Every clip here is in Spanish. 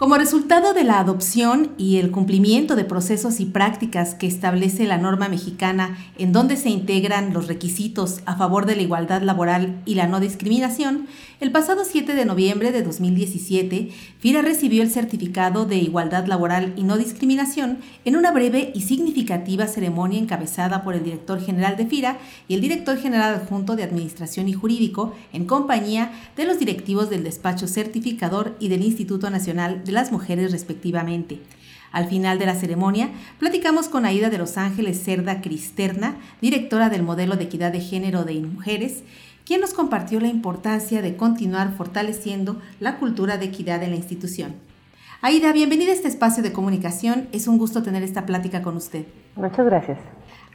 Como resultado de la adopción y el cumplimiento de procesos y prácticas que establece la norma mexicana en donde se integran los requisitos a favor de la igualdad laboral y la no discriminación, el pasado 7 de noviembre de 2017, FIRA recibió el certificado de igualdad laboral y no discriminación en una breve y significativa ceremonia encabezada por el director general de FIRA y el director general adjunto de Administración y Jurídico en compañía de los directivos del despacho certificador y del Instituto Nacional de las Mujeres respectivamente. Al final de la ceremonia, platicamos con Aida de Los Ángeles Cerda Cristerna, directora del modelo de equidad de género de mujeres, quien nos compartió la importancia de continuar fortaleciendo la cultura de equidad en la institución. Aida, bienvenida a este espacio de comunicación. Es un gusto tener esta plática con usted. Muchas gracias.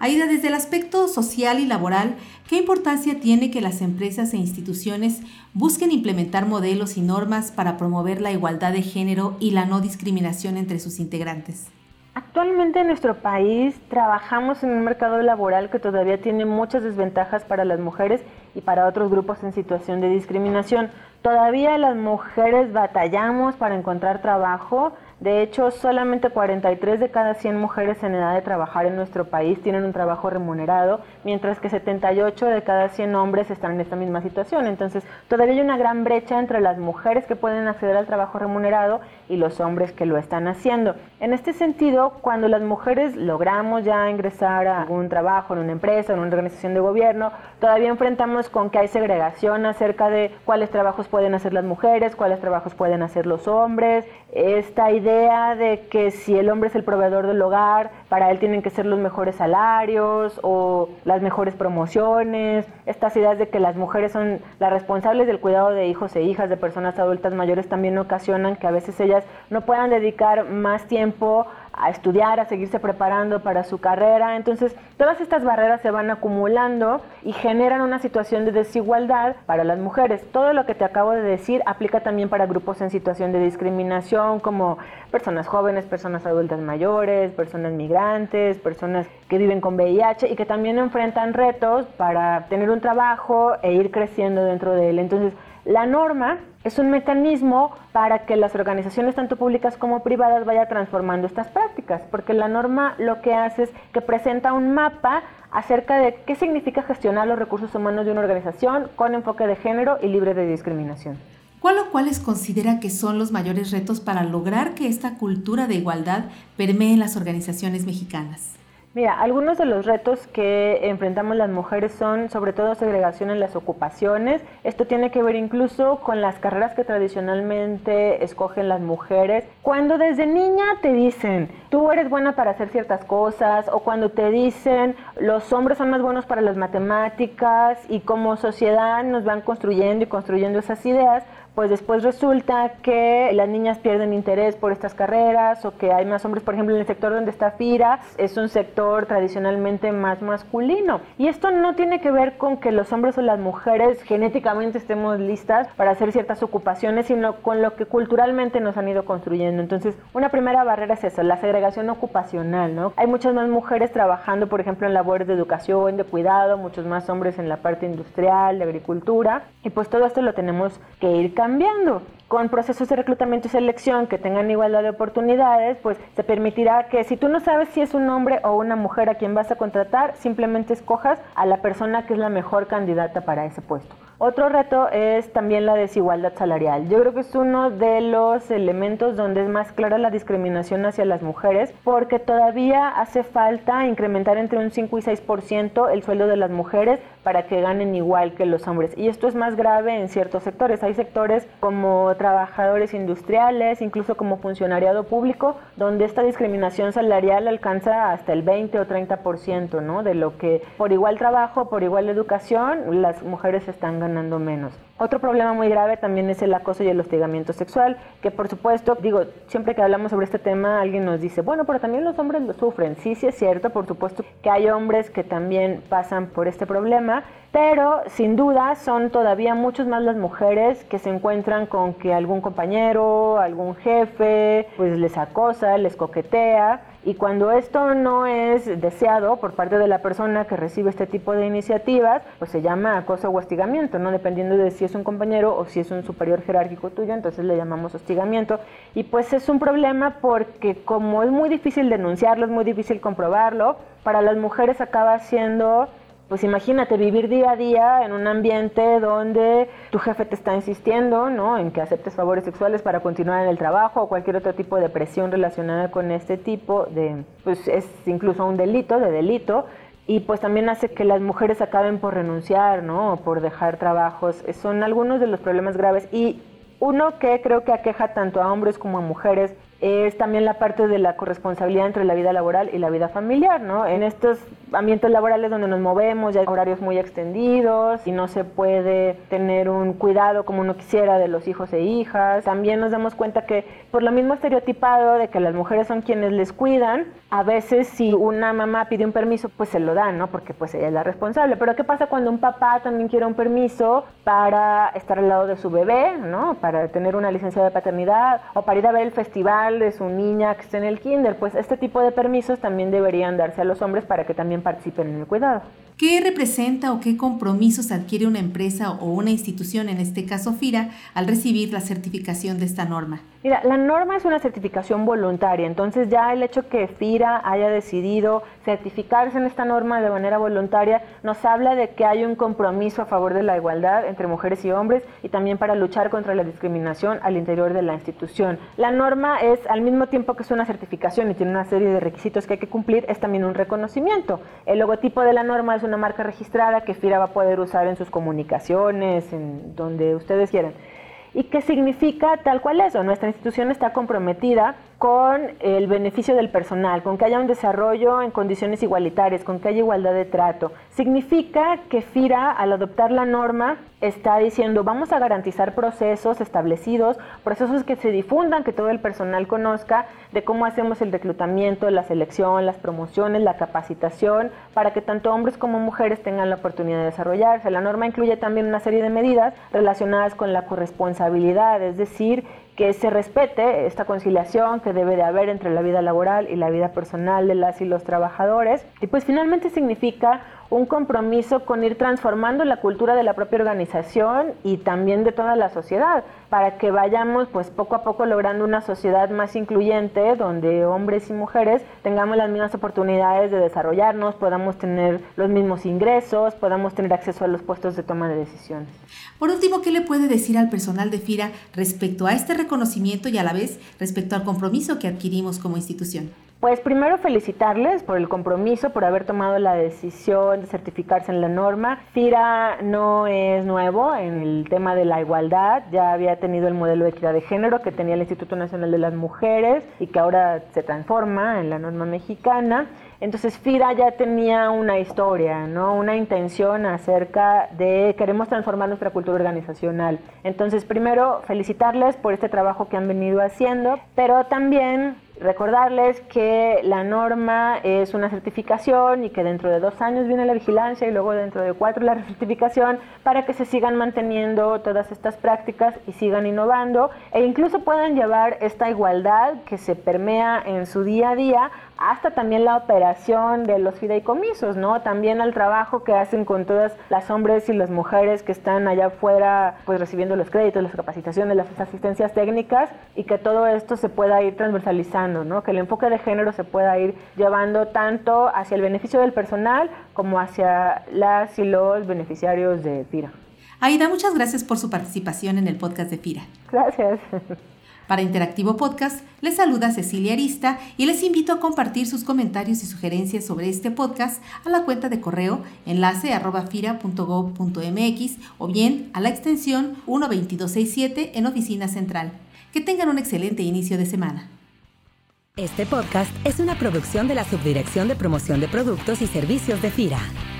Aida, desde el aspecto social y laboral, ¿qué importancia tiene que las empresas e instituciones busquen implementar modelos y normas para promover la igualdad de género y la no discriminación entre sus integrantes? Actualmente en nuestro país trabajamos en un mercado laboral que todavía tiene muchas desventajas para las mujeres y para otros grupos en situación de discriminación. Todavía las mujeres batallamos para encontrar trabajo, de hecho, solamente 43 de cada 100 mujeres en edad de trabajar en nuestro país tienen un trabajo remunerado, mientras que 78 de cada 100 hombres están en esta misma situación. Entonces, todavía hay una gran brecha entre las mujeres que pueden acceder al trabajo remunerado y los hombres que lo están haciendo. En este sentido, cuando las mujeres logramos ya ingresar a algún trabajo en una empresa, en una organización de gobierno, todavía enfrentamos con que hay segregación acerca de cuáles trabajos pueden hacer las mujeres, cuáles trabajos pueden hacer los hombres. Esta idea de que si el hombre es el proveedor del hogar, para él tienen que ser los mejores salarios o las mejores promociones, estas ideas de que las mujeres son las responsables del cuidado de hijos e hijas de personas adultas mayores también ocasionan que a veces ellas no puedan dedicar más tiempo a estudiar, a seguirse preparando para su carrera. Entonces, todas estas barreras se van acumulando y generan una situación de desigualdad para las mujeres. Todo lo que te acabo de decir aplica también para grupos en situación de discriminación, como personas jóvenes, personas adultas mayores, personas migrantes, personas que viven con VIH y que también enfrentan retos para tener un trabajo e ir creciendo dentro de él. Entonces, la norma es un mecanismo para que las organizaciones, tanto públicas como privadas, vayan transformando estas prácticas, porque la norma lo que hace es que presenta un mapa acerca de qué significa gestionar los recursos humanos de una organización con enfoque de género y libre de discriminación. ¿Cuál o cuáles considera que son los mayores retos para lograr que esta cultura de igualdad permee en las organizaciones mexicanas? Mira, algunos de los retos que enfrentamos las mujeres son sobre todo segregación en las ocupaciones. Esto tiene que ver incluso con las carreras que tradicionalmente escogen las mujeres. Cuando desde niña te dicen, tú eres buena para hacer ciertas cosas, o cuando te dicen, los hombres son más buenos para las matemáticas, y como sociedad nos van construyendo y construyendo esas ideas, pues después resulta que las niñas pierden interés por estas carreras o que hay más hombres, por ejemplo, en el sector donde está FIRA, es un sector tradicionalmente más masculino. Y esto no tiene que ver con que los hombres o las mujeres genéticamente estemos listas para hacer ciertas ocupaciones, sino con lo que culturalmente nos han ido construyendo. Entonces, una primera barrera es eso, la segregación ocupacional, ¿no? Hay muchas más mujeres trabajando, por ejemplo, en labores de educación, de cuidado, muchos más hombres en la parte industrial, de agricultura, y pues todo esto lo tenemos que ir cambiando cambiando. Con procesos de reclutamiento y selección que tengan igualdad de oportunidades, pues se permitirá que si tú no sabes si es un hombre o una mujer a quien vas a contratar, simplemente escojas a la persona que es la mejor candidata para ese puesto. Otro reto es también la desigualdad salarial. Yo creo que es uno de los elementos donde es más clara la discriminación hacia las mujeres porque todavía hace falta incrementar entre un 5 y 6% el sueldo de las mujeres para que ganen igual que los hombres. Y esto es más grave en ciertos sectores. Hay sectores como trabajadores industriales, incluso como funcionariado público, donde esta discriminación salarial alcanza hasta el 20 o 30%, ¿no? De lo que por igual trabajo, por igual educación, las mujeres están ganando menos. Otro problema muy grave también es el acoso y el hostigamiento sexual, que por supuesto, digo, siempre que hablamos sobre este tema alguien nos dice, bueno, pero también los hombres lo sufren. Sí, sí es cierto, por supuesto que hay hombres que también pasan por este problema, pero sin duda son todavía muchos más las mujeres que se encuentran con que algún compañero, algún jefe, pues les acosa, les coquetea y cuando esto no es deseado por parte de la persona que recibe este tipo de iniciativas, pues se llama acoso o hostigamiento, ¿no? Dependiendo de si es un compañero o si es un superior jerárquico tuyo, entonces le llamamos hostigamiento. Y pues es un problema porque como es muy difícil denunciarlo, es muy difícil comprobarlo, para las mujeres acaba siendo pues imagínate vivir día a día en un ambiente donde tu jefe te está insistiendo, ¿no? En que aceptes favores sexuales para continuar en el trabajo o cualquier otro tipo de presión relacionada con este tipo de, pues es incluso un delito, de delito, y pues también hace que las mujeres acaben por renunciar, ¿no? O por dejar trabajos. Son algunos de los problemas graves y uno que creo que aqueja tanto a hombres como a mujeres es también la parte de la corresponsabilidad entre la vida laboral y la vida familiar, ¿no? En estos ambientes laborales donde nos movemos, ya hay horarios muy extendidos y no se puede tener un cuidado como uno quisiera de los hijos e hijas. También nos damos cuenta que por lo mismo estereotipado de que las mujeres son quienes les cuidan, a veces si una mamá pide un permiso, pues se lo dan, ¿no? Porque pues ella es la responsable. Pero ¿qué pasa cuando un papá también quiere un permiso para estar al lado de su bebé, ¿no? Para tener una licencia de paternidad o para ir a ver el festival de su niña que esté en el kinder? Pues este tipo de permisos también deberían darse a los hombres para que también participen en el cuidado. ¿Qué representa o qué compromisos adquiere una empresa o una institución, en este caso FIRA, al recibir la certificación de esta norma? Mira, la norma es una certificación voluntaria, entonces ya el hecho que FIRA haya decidido certificarse en esta norma de manera voluntaria nos habla de que hay un compromiso a favor de la igualdad entre mujeres y hombres y también para luchar contra la discriminación al interior de la institución. La norma es, al mismo tiempo que es una certificación y tiene una serie de requisitos que hay que cumplir, es también un reconocimiento. El logotipo de la norma es una marca registrada que FIRA va a poder usar en sus comunicaciones, en donde ustedes quieran. ¿Y qué significa tal cual eso? Nuestra institución está comprometida con el beneficio del personal, con que haya un desarrollo en condiciones igualitarias, con que haya igualdad de trato. Significa que FIRA, al adoptar la norma, está diciendo vamos a garantizar procesos establecidos, procesos que se difundan, que todo el personal conozca de cómo hacemos el reclutamiento, la selección, las promociones, la capacitación, para que tanto hombres como mujeres tengan la oportunidad de desarrollarse. La norma incluye también una serie de medidas relacionadas con la corresponsabilidad, es decir, que se respete esta conciliación que debe de haber entre la vida laboral y la vida personal de las y los trabajadores. Y pues finalmente significa un compromiso con ir transformando la cultura de la propia organización y también de toda la sociedad, para que vayamos pues poco a poco logrando una sociedad más incluyente, donde hombres y mujeres tengamos las mismas oportunidades de desarrollarnos, podamos tener los mismos ingresos, podamos tener acceso a los puestos de toma de decisiones. Por último, ¿qué le puede decir al personal de FIRA respecto a este reconocimiento y a la vez respecto al compromiso que adquirimos como institución? Pues primero felicitarles por el compromiso, por haber tomado la decisión de certificarse en la norma. FIRA no es nuevo en el tema de la igualdad, ya había tenido el modelo de equidad de género que tenía el Instituto Nacional de las Mujeres y que ahora se transforma en la norma mexicana. Entonces FIRA ya tenía una historia, ¿no? una intención acerca de queremos transformar nuestra cultura organizacional. Entonces primero felicitarles por este trabajo que han venido haciendo, pero también Recordarles que la norma es una certificación y que dentro de dos años viene la vigilancia y luego dentro de cuatro la certificación para que se sigan manteniendo todas estas prácticas y sigan innovando e incluso puedan llevar esta igualdad que se permea en su día a día hasta también la operación de los fideicomisos, ¿no? También al trabajo que hacen con todas las hombres y las mujeres que están allá afuera, pues recibiendo los créditos, las capacitaciones, las asistencias técnicas y que todo esto se pueda ir transversalizando, ¿no? Que el enfoque de género se pueda ir llevando tanto hacia el beneficio del personal como hacia las y los beneficiarios de FIRA. Aida, muchas gracias por su participación en el podcast de FIRA. Gracias. Para Interactivo Podcast, les saluda Cecilia Arista y les invito a compartir sus comentarios y sugerencias sobre este podcast a la cuenta de correo enlace arroba o bien a la extensión 12267 en Oficina Central. Que tengan un excelente inicio de semana. Este podcast es una producción de la Subdirección de Promoción de Productos y Servicios de FIRA.